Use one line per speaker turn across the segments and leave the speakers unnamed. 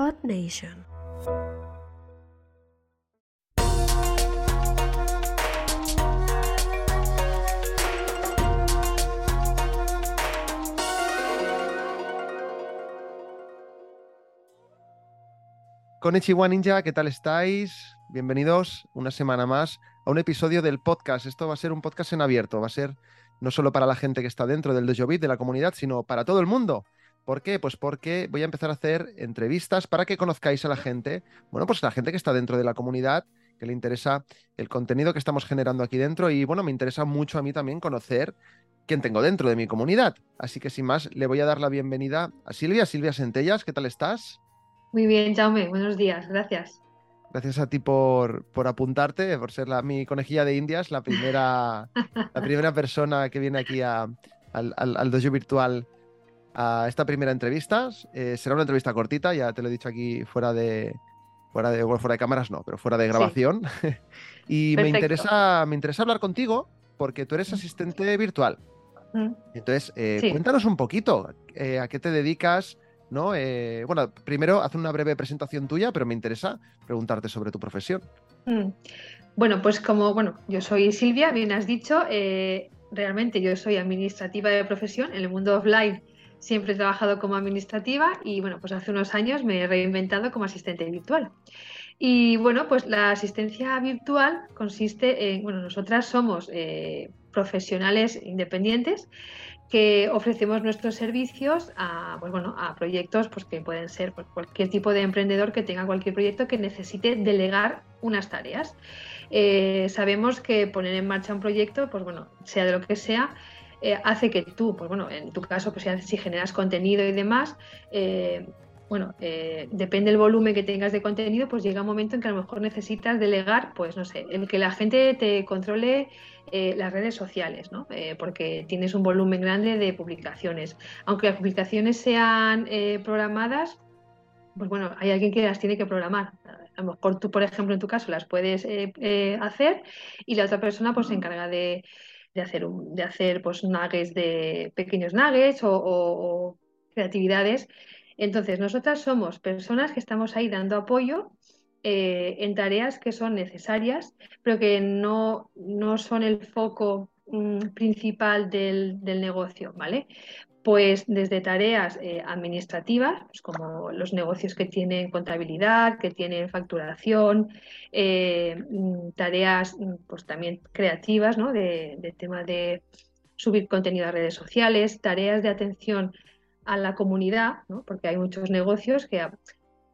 Odd Nation.
Ninja, ¿qué tal estáis? Bienvenidos una semana más a un episodio del podcast. Esto va a ser un podcast en abierto, va a ser no solo para la gente que está dentro del Dojo de la comunidad, sino para todo el mundo. ¿Por qué? Pues porque voy a empezar a hacer entrevistas para que conozcáis a la gente, bueno, pues la gente que está dentro de la comunidad, que le interesa el contenido que estamos generando aquí dentro y bueno, me interesa mucho a mí también conocer quién tengo dentro de mi comunidad. Así que sin más, le voy a dar la bienvenida a Silvia, Silvia Sentellas, ¿qué tal estás?
Muy bien, Jaume, buenos días, gracias.
Gracias a ti por, por apuntarte, por ser la, mi conejilla de Indias, la primera, la primera persona que viene aquí a, al, al, al dojo virtual a esta primera entrevista. Eh, será una entrevista cortita, ya te lo he dicho aquí fuera de, fuera de, bueno, fuera de cámaras, no, pero fuera de grabación. y me interesa, me interesa hablar contigo porque tú eres asistente virtual.
Mm.
Entonces, eh,
Sí.
cuéntanos un poquito eh, a qué te dedicas, ¿no? Eh, bueno, primero haz una breve presentación tuya, pero me interesa preguntarte sobre tu profesión.
Mm. Bueno, pues como, bueno, yo soy Silvia, bien has dicho, realmente yo soy administrativa de profesión, en el mundo offline siempre he trabajado como administrativa y bueno, pues hace unos años me he reinventado como asistente virtual. Y bueno, pues la asistencia virtual consiste en, bueno, nosotras somos eh, profesionales independientes que ofrecemos nuestros servicios a, pues bueno, a proyectos pues, que pueden ser pues, cualquier tipo de emprendedor que tenga cualquier proyecto que necesite delegar unas tareas. Eh, sabemos que poner en marcha un proyecto, pues bueno, sea de lo que sea, eh, hace que tú, pues bueno, en tu caso, pues si generas contenido y demás, eh, bueno, eh, depende del volumen que tengas de contenido, pues llega un momento en que a lo mejor necesitas delegar, pues no sé, el que la gente te controle las redes sociales, ¿no? Porque tienes un volumen grande de publicaciones. Aunque las publicaciones sean programadas, pues bueno, hay alguien que las tiene que programar. A lo mejor tú, por ejemplo, en tu caso las puedes hacer y la otra persona pues se encarga de, de hacer, de hacer pues de pequeños nuggets o creatividades. Entonces, nosotras somos personas que estamos ahí dando apoyo eh, en tareas que son necesarias, pero que no, no son el foco mm, principal del, del negocio, ¿vale? Pues desde tareas eh, administrativas, pues como los negocios que tienen contabilidad, que tienen facturación, eh, mm, tareas mm, pues también creativas, ¿no? De, de tema de subir contenido a redes sociales, tareas de atención a la comunidad, ¿no? Porque hay muchos negocios que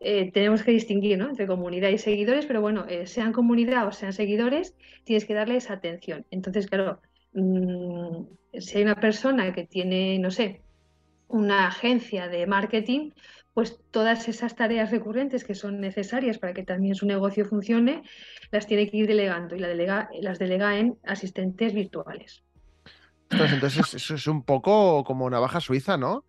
eh, tenemos que distinguir, ¿no? entre comunidad y seguidores, pero bueno, sean comunidad o sean seguidores, tienes que darles atención. Entonces, claro, mm, si hay una persona que tiene, no sé, una agencia de marketing, pues todas esas tareas recurrentes que son necesarias para que también su negocio funcione, las tiene que ir delegando y la delega, las delega en asistentes virtuales.
Entonces eso es un poco como navaja suiza, ¿no?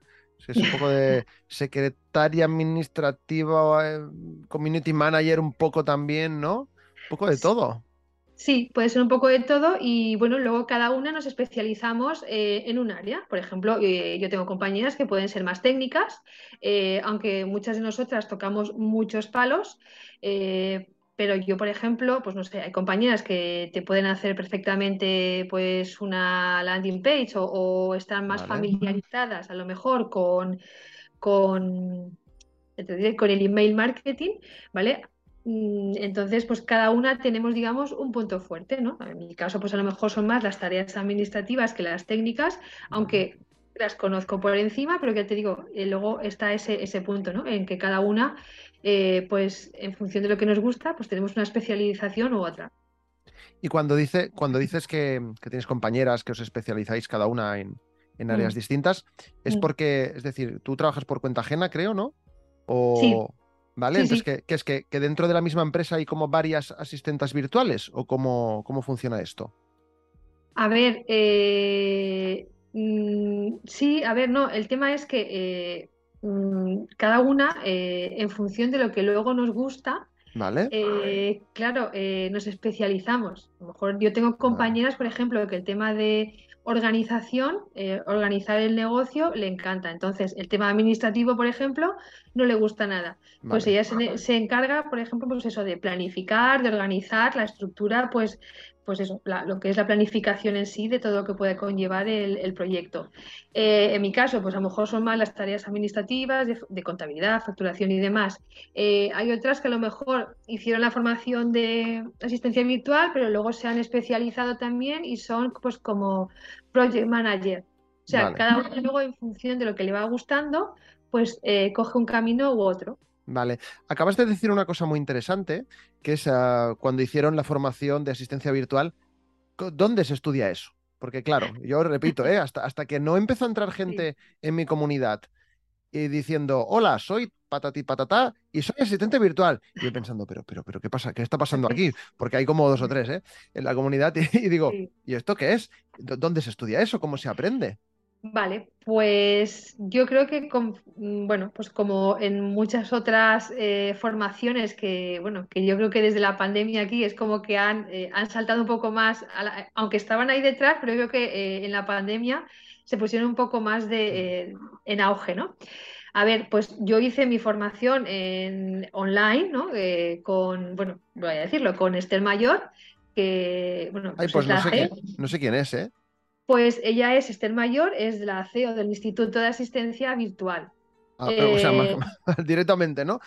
Es un poco de secretaria administrativa, eh, community manager, un poco también, ¿no? Un poco de todo.
Sí, puede ser un poco de todo y bueno, luego cada una nos especializamos eh, en un área. Por ejemplo, eh, yo tengo compañeras que pueden ser más técnicas, eh, aunque muchas de nosotras tocamos muchos palos, pero yo, por ejemplo, pues no sé, hay compañeras que te pueden hacer perfectamente pues una landing page o, o están más
Vale.
familiarizadas a lo mejor con, con, con el email marketing, ¿vale? Mm, Entonces, pues cada una tenemos, digamos, un punto fuerte, ¿no? En mi caso, pues a lo mejor son más las tareas administrativas que las técnicas, aunque las conozco por encima, pero ya te digo, eh, luego está ese, ese punto, ¿no? En que cada una, eh, pues en función de lo que nos gusta, pues tenemos una especialización u otra.
Y cuando, dice, cuando dices que, que tienes compañeras que os especializáis cada una en, en áreas
Mm.
distintas, es
Mm.
porque, es decir, tú trabajas por cuenta ajena, creo, ¿no? O,
Sí.
¿Vale?
Sí,
Entonces,
sí.
¿qué, qué es? ¿Que, que dentro de la misma empresa hay como varias asistentas virtuales? ¿O cómo, cómo funciona esto?
A ver, eh, mm, sí, a ver, no, el tema es que eh, mm, cada una, eh, en función de lo que luego nos gusta,
¿Vale?
eh, claro, eh, nos especializamos. A lo mejor yo tengo compañeras, por ejemplo, que el tema de organización, eh, organizar el negocio, le encanta. Entonces, el tema administrativo, por ejemplo, no le gusta nada. Pues ella se, se, encarga, por ejemplo, pues eso, de planificar, de organizar la estructura, pues pues eso, lo que es la planificación en sí de todo lo que puede conllevar el, proyecto. Eh, en mi caso, pues a lo mejor son más las tareas administrativas, de, contabilidad, facturación y demás. Eh, hay otras que a lo mejor hicieron la formación de asistencia virtual, pero luego se han especializado también y son pues como project manager. O sea, cada uno luego en función de lo que le va gustando, pues eh, coge un camino u otro.
Vale. Acabas de decir una cosa muy interesante, que es ah, cuando hicieron la formación de asistencia virtual, ¿dónde se estudia eso? Porque claro, yo repito, ¿eh? hasta, hasta que no empezó a entrar gente en mi comunidad y diciendo, hola, soy patati patata y soy asistente virtual. Y yo pensando, pero, pero, pero, ¿qué pasa? ¿Qué está pasando aquí? Porque hay como dos o tres ¿eh? en la comunidad y digo, ¿y esto qué es? ¿Dónde se estudia eso? ¿Cómo se aprende?
Vale, pues yo creo que, mm, bueno, pues como en muchas otras eh, formaciones que, bueno, que yo creo que desde la pandemia aquí es como que han, eh, han saltado un poco más, aunque estaban ahí detrás, pero yo creo que eh, en la pandemia se pusieron un poco más de, en auge, ¿no? A ver, pues yo hice mi formación en online, ¿no? con, bueno, voy a decirlo, con Estel Mayor, que, bueno,
pues, pues no, sé no sé quién es, ¿eh?
Pues ella es Esther Mayor, es la CEO del Instituto de Asistencia Virtual.
Ah, o sea, eh, directamente, ¿no?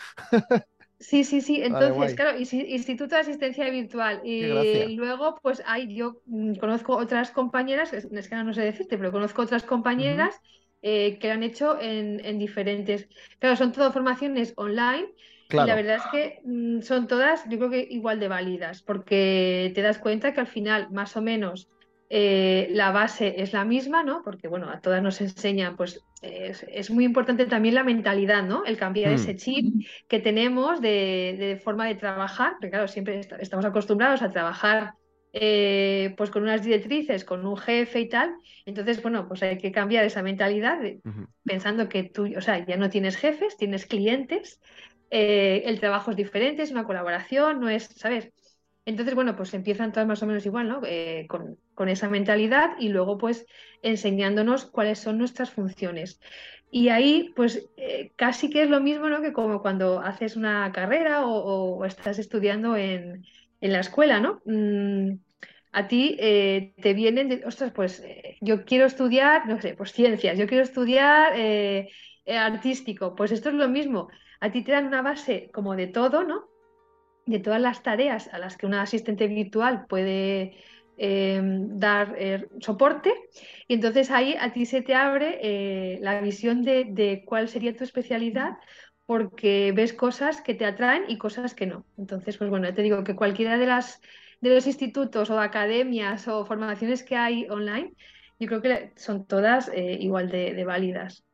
Sí, sí, sí. Entonces, claro, Instituto de Asistencia Virtual. Y luego, pues hay, yo mm, conozco otras compañeras, es, que no sé decirte, pero conozco otras compañeras eh, que lo han hecho en, diferentes. Claro, son todas formaciones online. Y la verdad es que mm, son todas, yo creo que igual de válidas, porque te das cuenta que al final, más o menos, eh, la base es la misma, ¿no? Porque, bueno, a todas nos enseñan, pues es, muy importante también la mentalidad, ¿no? El cambiar ese mm. chip que tenemos de, forma de trabajar, porque claro, siempre estamos acostumbrados a trabajar eh, pues con unas directrices, con un jefe y tal. Entonces, bueno, pues hay que cambiar esa mentalidad pensando que tú, o sea, ya no tienes jefes, tienes clientes, eh, el trabajo es diferente, es una colaboración, no es, ¿sabes? Entonces, bueno, pues empiezan todas más o menos igual, ¿no? Eh, con, esa mentalidad y luego pues enseñándonos cuáles son nuestras funciones. Y ahí, pues eh, casi que es lo mismo, ¿no? Que como cuando haces una carrera o, estás estudiando en, la escuela, ¿no? Mm, a ti eh, te vienen, de, ostras, pues yo quiero estudiar, no sé, pues ciencias, yo quiero estudiar artístico, pues esto es lo mismo. A ti te dan una base como de todo, ¿no? De todas las tareas a las que una asistente virtual puede em, dar eh, soporte y entonces ahí a ti se te abre eh, la visión de, cuál sería tu especialidad porque ves cosas que te atraen y cosas que no. Entonces, pues bueno, te digo que cualquiera de las de los institutos o academias o formaciones que hay online, yo creo que son todas eh, igual de válidas.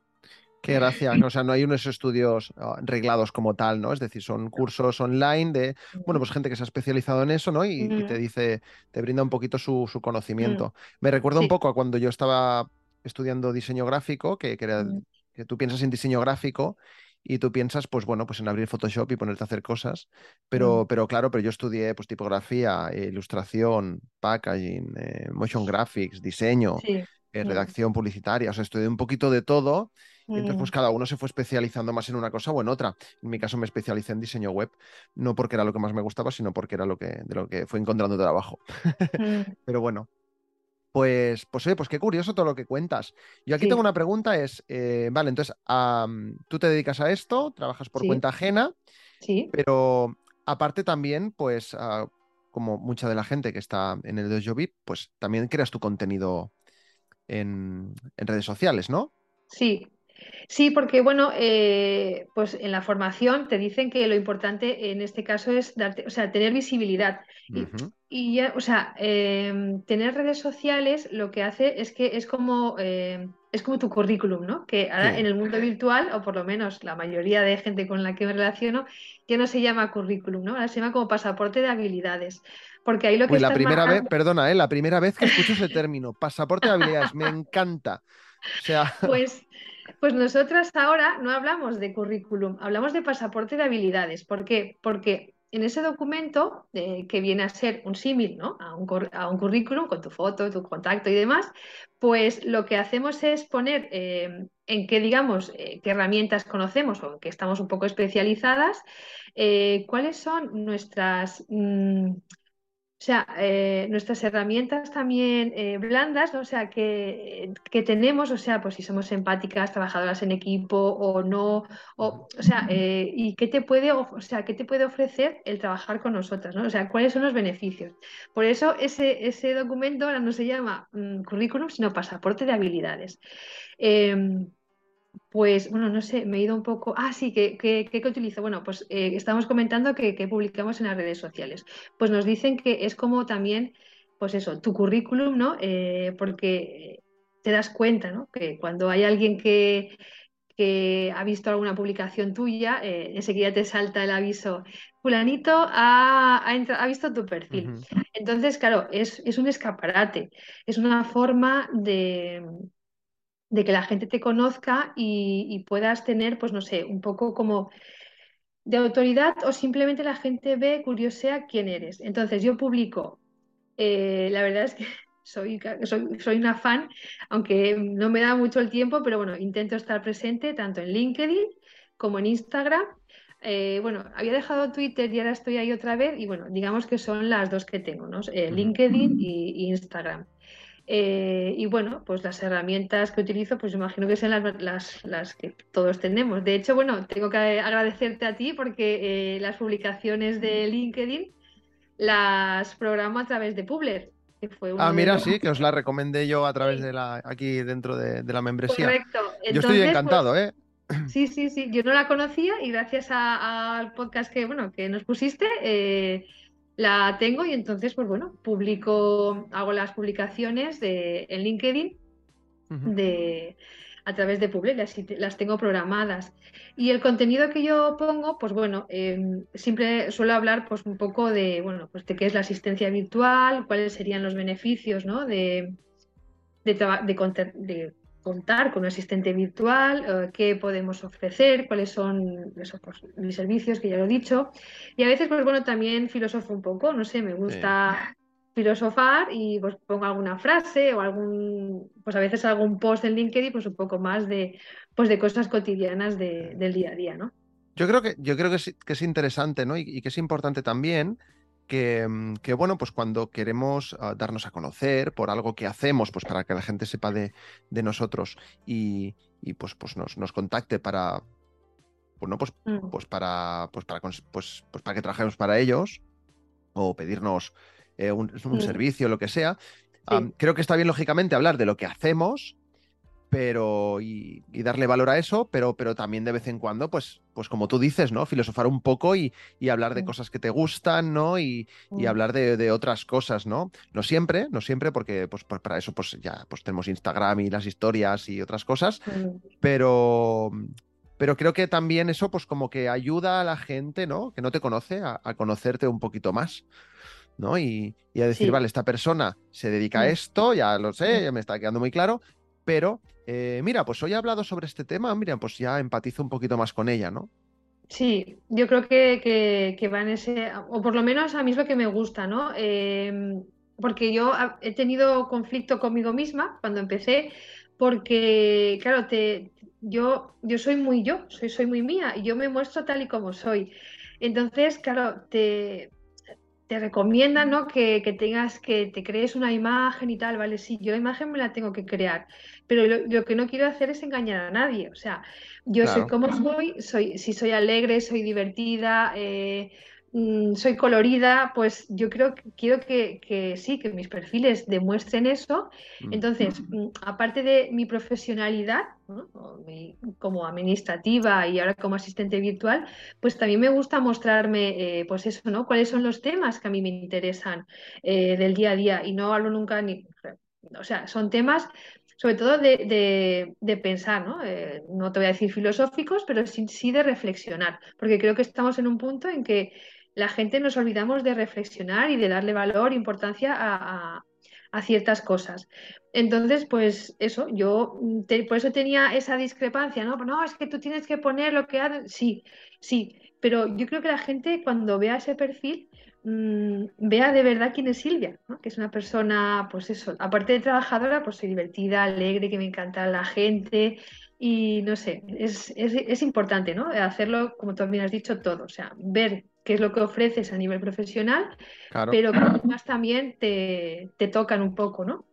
Qué gracia, o sea, no hay unos estudios ah, reglados como tal, ¿no? Es decir, son cursos online de, bueno, pues gente que se ha especializado en eso, ¿no? Y, te dice, te brinda un poquito su, conocimiento. Me recuerda un poco a cuando yo estaba estudiando diseño gráfico, que, que, tú piensas en diseño gráfico y tú piensas, pues bueno, pues en abrir Photoshop y ponerte a hacer cosas, pero, pero claro, pero yo estudié pues tipografía, ilustración, packaging, eh, motion graphics, diseño, eh, redacción publicitaria, o sea, estudié un poquito de todo entonces, pues mm. cada uno se fue especializando más en una cosa o en otra. En mi caso me especialicé en diseño web, no porque era lo que más me gustaba, sino porque era lo que, de lo que fue encontrando trabajo. Mm. Pero bueno, pues, pues, pues qué curioso todo lo que cuentas. Yo aquí tengo una pregunta, es, eh, vale, entonces, tú te dedicas a esto, trabajas por cuenta ajena, sí. pero aparte también, pues, ah, como mucha de la gente que está en el Dojo VIP, pues también creas tu contenido en, en redes sociales, ¿no?
Sí, Sí, porque bueno, eh, pues en la formación te dicen que lo importante en este caso es darte, o sea, tener visibilidad. y, ya, o sea, em, tener redes sociales lo que hace es que es como, em, es como tu currículum, ¿no? Que ahora en el mundo virtual, o por lo menos la mayoría de gente con la que me relaciono, ya no se llama currículum, ¿no? Ahora se llama como pasaporte de habilidades. Porque ahí lo que
pues la primera vez, perdona, ¿eh? la primera vez que escucho ese término, pasaporte de habilidades, me encanta. O sea...
Pues pues nosotras ahora no hablamos de currículum, hablamos de pasaporte de habilidades. ¿Por qué? Porque en ese documento, eh, que viene a ser un símil ¿no? a, un, a, un, currículum con tu foto, tu contacto y demás, pues lo que hacemos es poner eh, en qué, digamos, eh, qué herramientas conocemos o qué estamos un poco especializadas, cuáles son nuestras... Mm, o sea, eh, nuestras herramientas también eh, blandas, ¿no? o sea, que, que, tenemos, o sea, pues si somos empáticas, trabajadoras en equipo o no, o, o sea, eh, y qué te puede, o sea, qué te puede ofrecer el trabajar con nosotras, ¿no? O sea, cuáles son los beneficios. Por eso ese, ese documento ahora no se llama mm, currículum, sino pasaporte de habilidades. Pues bueno, no sé, me he ido un poco. Ah, sí, ¿qué, qué, utilizo? Bueno, pues eh, estamos comentando que, publicamos en las redes sociales. Pues nos dicen que es como también, pues eso, tu currículum, ¿no? Eh, porque te das cuenta, ¿no? Que cuando hay alguien que, que ha visto alguna publicación tuya, eh, enseguida te salta el aviso, fulanito ha, ha, visto tu perfil. Entonces, claro, es, es un escaparate, es una forma de de que la gente te conozca y, puedas tener, pues no sé, un poco como de autoridad o simplemente la gente ve, curiosea quién eres. Entonces yo publico, eh, la verdad es que soy, soy, una fan, aunque no me da mucho el tiempo, pero bueno, intento estar presente tanto en LinkedIn como en Instagram. Eh, bueno, había dejado Twitter y ahora estoy ahí otra vez y bueno, digamos que son las dos que tengo, ¿no? Eh, LinkedIn y Instagram. Eh, y bueno, pues las herramientas que utilizo, pues imagino que son las, las, que todos tenemos. De hecho, bueno, tengo que agradecerte a ti porque eh, las publicaciones de LinkedIn las programo a través de Publer.
ah, mira, sí, que os la recomendé yo a través de la, aquí dentro de, la membresía.
Correcto.
yo estoy encantado, pues, ¿eh?
Sí, sí, sí, yo no la conocía y gracias al podcast que, bueno, que nos pusiste, eh, la tengo y entonces, pues bueno, publico, hago las publicaciones de, en LinkedIn de, a través de Public, las, tengo programadas. Y el contenido que yo pongo, pues bueno, em, siempre suelo hablar pues un poco de, bueno, pues de qué es la asistencia virtual, cuáles serían los beneficios, ¿no? De, de, de, de contar con un asistente virtual, eh, qué podemos ofrecer, cuáles son esos, pues, mis servicios, que ya lo he dicho. Y a veces, pues bueno, también filosofo un poco, no sé, me gusta filosofar y pues pongo alguna frase o algún, pues a veces algún post en LinkedIn, pues un poco más de, pues de cosas cotidianas del día a día, ¿no?
Yo creo que, yo creo que, es, interesante, ¿no? y que es importante también Mm, que, bueno, pues cuando queremos ah, darnos a conocer por algo que hacemos, pues para que la gente sepa de, nosotros y, pues, pues nos, nos, contacte para, bueno, pues, mm. pues para, pues para, pues, pues para que trabajemos para ellos o pedirnos eh, un, mm. servicio, lo que sea. creo que está bien, lógicamente, hablar de lo que hacemos, pero y, darle valor a eso, pero, pero también de vez en cuando, pues, pues como tú dices, ¿no? Filosofar un poco y, hablar de cosas que te gustan, ¿no? Y, hablar de, otras cosas, ¿no? No siempre, no siempre, porque pues para eso pues ya pues tenemos Instagram y las historias y otras cosas, pero, pero creo que también eso pues como que ayuda a la gente, ¿no? Que no te conoce, a, conocerte un poquito más. ¿no? Y, a decir, vale, esta persona se dedica a esto, ya lo sé, ya me está quedando muy claro, pero eh, mira, pues hoy he hablado sobre este tema, mira, pues ya empatizo un poquito más con ella, ¿no?
Sí, yo creo que, que, va en ese, o por lo menos a mí es lo que me gusta, ¿no? Em, porque yo he tenido conflicto conmigo misma cuando empecé, porque, claro, te, yo, yo soy muy yo, soy, soy muy mía, y yo me muestro tal y como soy. Entonces, claro, te, te recomiendan ¿no? que, tengas que te crees una imagen y tal, ¿vale? Sí, yo la imagen me la tengo que crear, pero lo, que no quiero hacer es engañar a nadie. O sea, yo soy como soy, soy, si soy alegre, soy divertida, eh, Mm, soy colorida, pues yo creo que quiero que, sí, que mis perfiles demuestren eso. Mm. Entonces, mm, aparte de mi profesionalidad como administrativa y ahora como asistente virtual, pues también me gusta mostrarme, eh, pues eso, ¿no? ¿Cuáles son los temas que a mí me interesan eh, del día a día? Y no hablo nunca ni, o sea, son temas sobre todo de, pensar, ¿no? Eh, no te voy a decir filosóficos, pero sí, sí, de reflexionar, porque creo que estamos en un punto en que la gente nos olvidamos de reflexionar y de darle valor, importancia a, ciertas cosas. Entonces, pues eso, yo por eso tenía esa discrepancia, ¿no? No, es que tú tienes que poner lo que haces. Sí, sí, pero yo creo que la gente cuando vea ese perfil mm, vea de verdad quién es Silvia, que es una persona, pues eso, aparte de trabajadora, pues soy divertida, alegre, que me encanta la gente y no sé, es, es importante, ¿no? Hacerlo, como tú también has dicho, todo, o sea, ver qué es lo que ofreces a nivel profesional, pero que además también te, te tocan un poco, ¿no?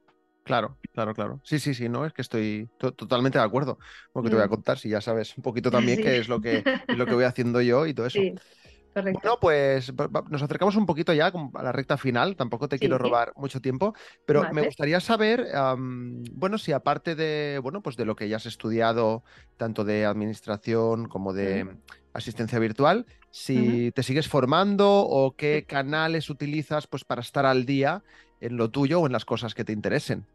Claro, claro, claro. Sí, sí, sí, no, es que estoy totalmente de acuerdo con lo que te voy a mm. contar, si ya sabes un poquito también qué es lo que, lo que voy haciendo yo y todo eso. Sí, correcto. Bueno, pues nos acercamos un poquito ya a la recta final, tampoco te quiero robar mucho tiempo, pero me gustaría saber, bueno, si aparte de, bueno, pues de lo que ya has estudiado, tanto de administración como de asistencia virtual, si te sigues formando o qué canales utilizas pues para estar al día en lo tuyo o en las cosas que te interesen.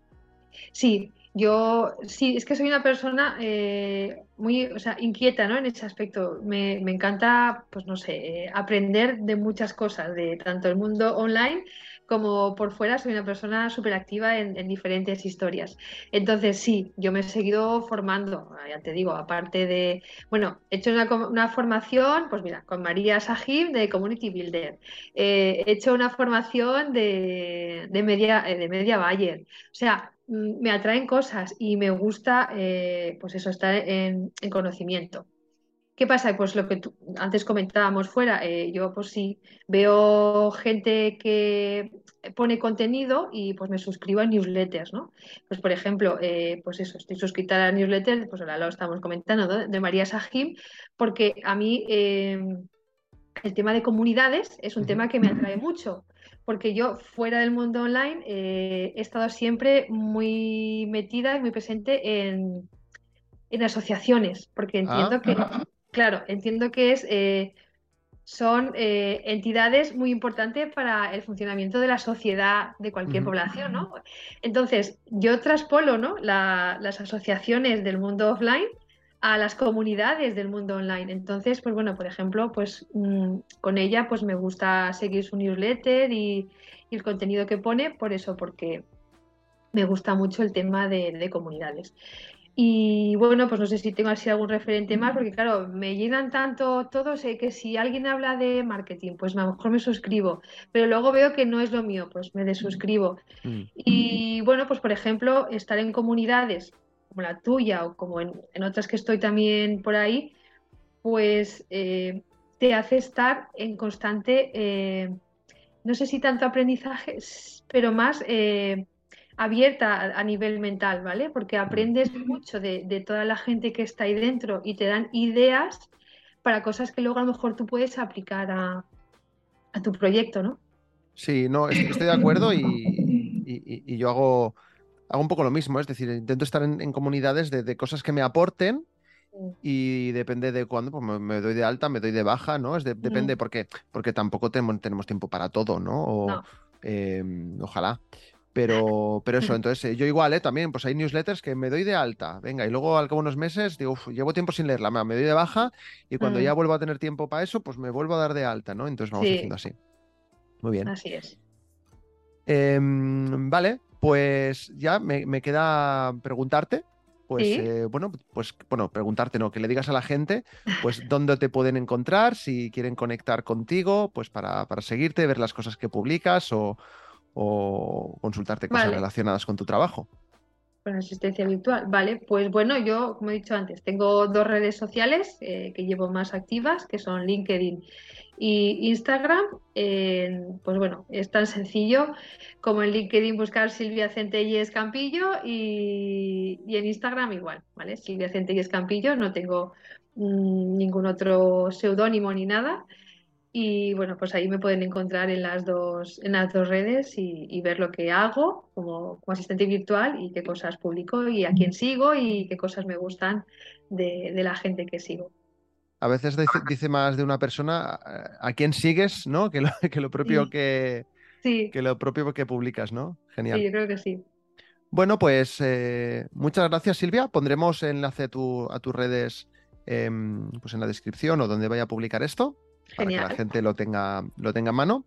Sí, yo sí, es que soy una persona eh, muy o sea, inquieta ¿no? en ese aspecto. Me, encanta, pues no sé, eh, aprender de muchas cosas, de tanto el mundo online como por fuera soy una persona súper activa en, diferentes historias. Entonces, sí, yo me he seguido formando, ya te digo, aparte de, bueno, he hecho una, formación, pues mira, con María Sahib de Community Builder, eh, he hecho una formación de, media, eh, de media Bayer, o sea, me atraen cosas y me gusta, eh, pues eso, estar en conocimiento. ¿Qué pasa? Pues lo que antes comentábamos fuera, eh, yo pues sí veo gente que pone contenido y pues me suscribo a newsletters, ¿no? Pues por ejemplo, eh, pues eso, estoy suscrita a la newsletter, pues ahora lo estamos comentando, de María Sahim, porque a mí em, el tema de comunidades es un tema que me atrae mucho, porque yo fuera del mundo online eh, he estado siempre muy metida y muy presente en, asociaciones, porque entiendo ah. que Claro, entiendo que es, eh, son eh, entidades muy importantes para el funcionamiento de la sociedad de cualquier población, ¿no? Entonces, yo traspolo ¿no? las asociaciones del mundo offline a las comunidades del mundo online. Entonces, pues bueno, por ejemplo, pues mm, con ella pues me gusta seguir su newsletter y, el contenido que pone, por eso, porque me gusta mucho el tema de comunidades. Y bueno, pues no sé si tengo así algún referente más, porque claro, me llenan tanto todos sé que si alguien habla de marketing, pues a lo mejor me suscribo, pero luego veo que no es lo mío, pues me desuscribo. Mm. Y bueno, pues por ejemplo, estar en comunidades como la tuya o como en, otras que estoy también por ahí, pues eh, te hace estar en constante, eh, no sé si tanto aprendizaje, pero más... Eh, abierta a, nivel mental, ¿vale? Porque aprendes mucho de, toda la gente que está ahí dentro y te dan ideas para cosas que luego a lo mejor tú puedes aplicar a, tu proyecto, ¿no?
Sí, no, estoy de acuerdo y, yo hago, hago un poco lo mismo, es decir, intento estar en, comunidades de, cosas que me aporten y depende de cuándo, pues me, doy de alta, me doy de baja, ¿no? Es depende porque, porque tampoco tenemos, tenemos tiempo para todo, ¿no? O, em, ojalá. Pero, pero eso, entonces eh, yo igual, ¿eh? También, pues hay newsletters que me doy de alta, venga, y luego al cabo de unos meses digo, llevo tiempo sin leerla, me doy de baja y cuando ya mm. vuelvo a tener tiempo para eso, pues me vuelvo a dar de alta, ¿no? Entonces vamos haciendo así. Muy bien.
Así es.
Em, vale, pues ya me, queda preguntarte, pues eh, bueno, pues bueno, preguntarte, no, que le digas a la gente, pues dónde te pueden encontrar, si quieren conectar contigo, pues para, para seguirte, ver las cosas que publicas o o consultarte cosas relacionadas con tu trabajo.
Con asistencia virtual, vale. Pues bueno, yo, como he dicho antes, tengo dos redes sociales eh, que llevo más activas, que son LinkedIn y Instagram. pues bueno, es tan sencillo como en LinkedIn buscar Silvia Centelles Campillo y, en Instagram igual, ¿vale? Silvia Centelles Campillo, no tengo mm, ningún otro seudónimo ni nada. Y bueno, pues ahí me pueden encontrar en las dos, en las dos redes y, ver lo que hago como, asistente virtual y qué cosas publico y a quién sigo y qué cosas me gustan de, la gente que sigo.
A veces dice, más de una persona a quién sigues, ¿no? Que lo, que lo propio que, que lo propio que publicas, ¿no? Genial.
Sí, yo creo que sí.
Bueno, pues eh, muchas gracias, Silvia. Pondremos enlace a, tu, a tus redes pues en la descripción o donde vaya a publicar esto para que la gente lo tenga, lo tenga en mano.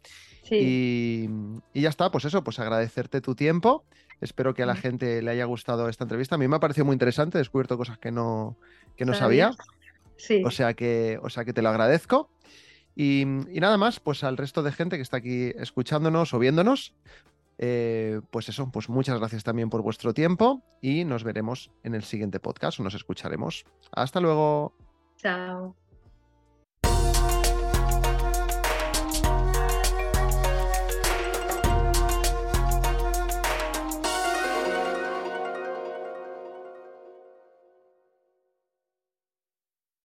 Y, ya está, pues eso, pues agradecerte tu tiempo. Espero que a la gente le haya gustado esta entrevista. A mí me ha parecido muy interesante, he descubierto cosas que no, que no sabía.
Sí.
O sea que, o sea que te lo agradezco. Y, y nada más, pues al resto de gente que está aquí escuchándonos o viéndonos, eh, pues eso, pues muchas gracias también por vuestro tiempo y nos veremos en el siguiente podcast o nos escucharemos. Hasta luego.
Chao.